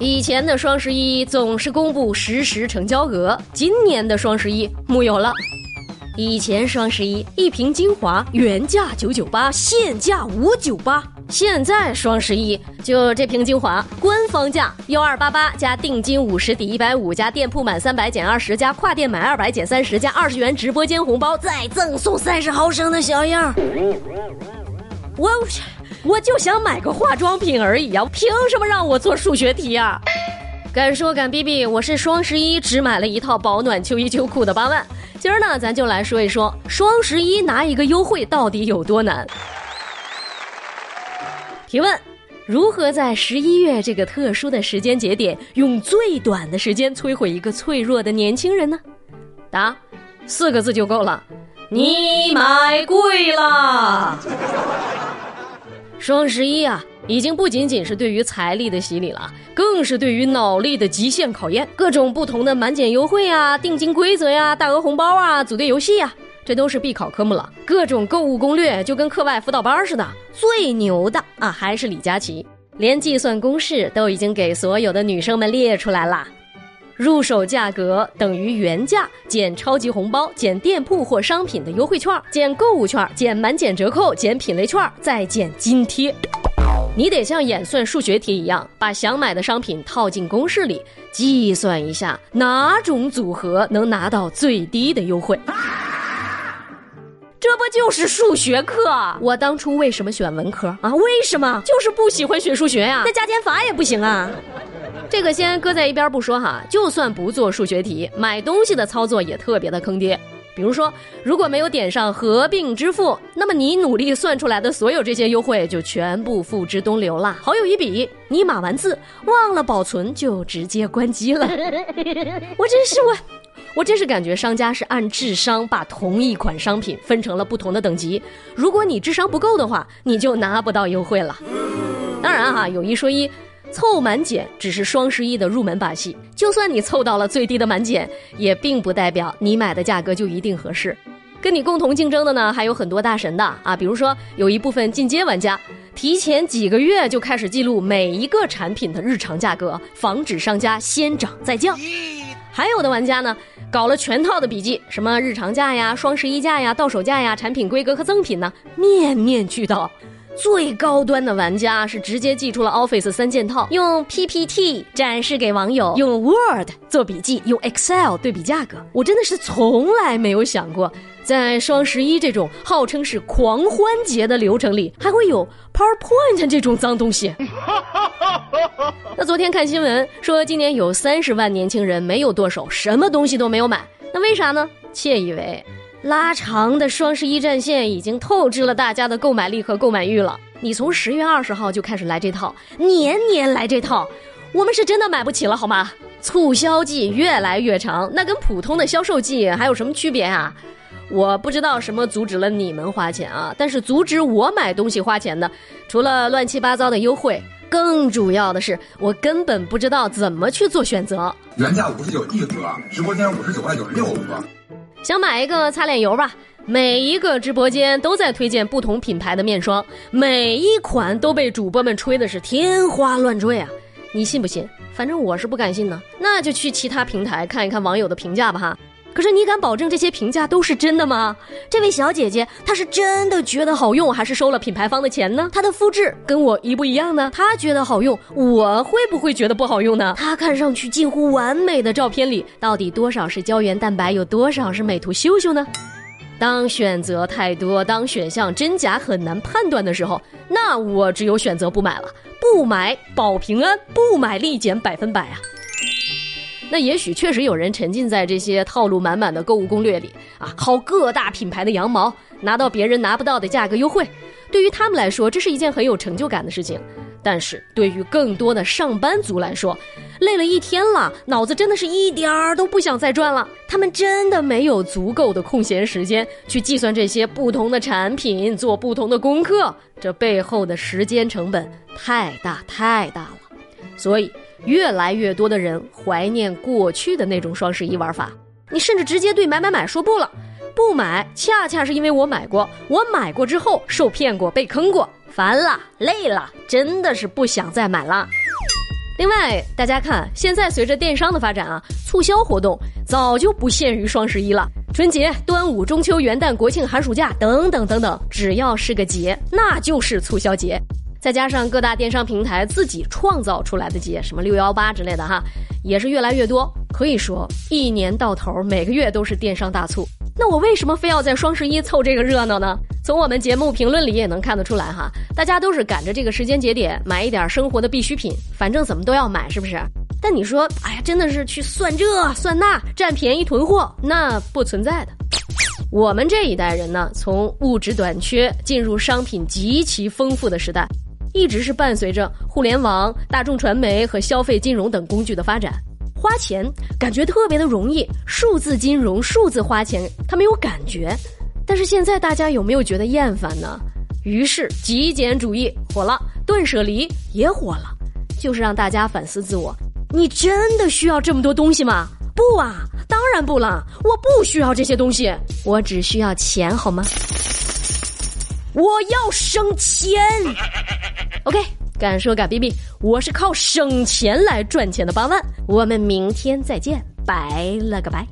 以前的双十一总是公布实时成交额，今年的双十一木有了。以前双十一一瓶精华原价九九八，现价五九八。现在双十一就这瓶精华，官方价幺二八八加定金五十抵一百五加店铺满三百减二十加跨店买二百减三十加二十元直播间红包再赠送三十毫升的小样。我我就想买个化妆品而已啊，凭什么让我做数学题啊？敢说敢逼逼，我是双十一只买了一套保暖秋衣秋裤的八万。今儿呢，咱就来说一说双十一拿一个优惠到底有多难。提问：如何在十一月这个特殊的时间节点，用最短的时间摧毁一个脆弱的年轻人呢？答：四个字就够了，你买贵了。双十一啊，已经不仅仅是对于财力的洗礼了，更是对于脑力的极限考验。各种不同的满减优惠啊、定金规则呀、大额红包啊、组队游戏呀，这都是必考科目了。各种购物攻略就跟课外辅导班似的。最牛的啊，还是李佳琦，连计算公式都已经给所有的女生们列出来了。入手价格等于原价减超级红包减店铺或商品的优惠券减购物券减满减折扣减品类券再减津贴。你得像演算数学题一样，把想买的商品套进公式里，计算一下哪种组合能拿到最低的优惠。这不就是数学课？我当初为什么选文科啊？为什么？就是不喜欢学数学呀。那加减法也不行啊。这个先搁在一边不说哈，就算不做数学题，买东西的操作也特别的坑爹。比如说，如果没有点上合并支付，那么你努力算出来的所有这些优惠就全部付之东流了。好友一笔，你码完字忘了保存，就直接关机了。我真是我，我真是感觉商家是按智商把同一款商品分成了不同的等级。如果你智商不够的话，你就拿不到优惠了。当然哈，有一说一。凑满减只是双十一的入门把戏，就算你凑到了最低的满减，也并不代表你买的价格就一定合适。跟你共同竞争的呢，还有很多大神的啊，比如说有一部分进阶玩家，提前几个月就开始记录每一个产品的日常价格，防止商家先涨再降；还有的玩家呢，搞了全套的笔记，什么日常价呀、双十一价呀、到手价呀、产品规格和赠品呢，面面俱到。最高端的玩家是直接寄出了 Office 三件套，用 PPT 展示给网友，用 Word 做笔记，用 Excel 对比价格。我真的是从来没有想过，在双十一这种号称是狂欢节的流程里，还会有 PowerPoint 这种脏东西。那昨天看新闻说，今年有三十万年轻人没有剁手，什么东西都没有买。那为啥呢？窃以为。拉长的双十一战线已经透支了大家的购买力和购买欲了。你从十月二十号就开始来这套，年年来这套，我们是真的买不起了，好吗？促销季越来越长，那跟普通的销售季还有什么区别啊？我不知道什么阻止了你们花钱啊，但是阻止我买东西花钱的，除了乱七八糟的优惠，更主要的是我根本不知道怎么去做选择。原价五十九一盒，直播间五十九块九六盒。想买一个擦脸油吧？每一个直播间都在推荐不同品牌的面霜，每一款都被主播们吹的是天花乱坠啊！你信不信？反正我是不敢信呢。那就去其他平台看一看网友的评价吧哈。可是你敢保证这些评价都是真的吗？这位小姐姐她是真的觉得好用，还是收了品牌方的钱呢？她的肤质跟我一不一样呢？她觉得好用，我会不会觉得不好用呢？她看上去近乎完美的照片里，到底多少是胶原蛋白，有多少是美图秀秀呢？当选择太多，当选项真假很难判断的时候，那我只有选择不买了。不买保平安，不买立减百分百啊！那也许确实有人沉浸在这些套路满满的购物攻略里啊，薅各大品牌的羊毛，拿到别人拿不到的价格优惠。对于他们来说，这是一件很有成就感的事情。但是对于更多的上班族来说，累了一天了，脑子真的是一点儿都不想再转了。他们真的没有足够的空闲时间去计算这些不同的产品，做不同的功课，这背后的时间成本太大太大了。所以，越来越多的人怀念过去的那种双十一玩法。你甚至直接对买买买说不了，不买，恰恰是因为我买过，我买过之后受骗过，被坑过。烦了，累了，真的是不想再买了。另外，大家看，现在随着电商的发展啊，促销活动早就不限于双十一了。春节、端午、中秋、元旦、国庆、寒暑假等等等等，只要是个节，那就是促销节。再加上各大电商平台自己创造出来的节，什么六幺八之类的哈，也是越来越多。可以说，一年到头每个月都是电商大促。那我为什么非要在双十一凑这个热闹呢？从我们节目评论里也能看得出来哈，大家都是赶着这个时间节点买一点生活的必需品，反正怎么都要买，是不是？但你说，哎呀，真的是去算这算那，占便宜囤货，那不存在的。我们这一代人呢，从物质短缺进入商品极其丰富的时代，一直是伴随着互联网、大众传媒和消费金融等工具的发展。花钱感觉特别的容易，数字金融、数字花钱，它没有感觉。但是现在大家有没有觉得厌烦呢？于是极简主义火了，断舍离也火了，就是让大家反思自我：你真的需要这么多东西吗？不啊，当然不了，我不需要这些东西，我只需要钱，好吗？我要省钱。OK。敢说敢逼逼，我是靠省钱来赚钱的八万。我们明天再见，拜了个拜。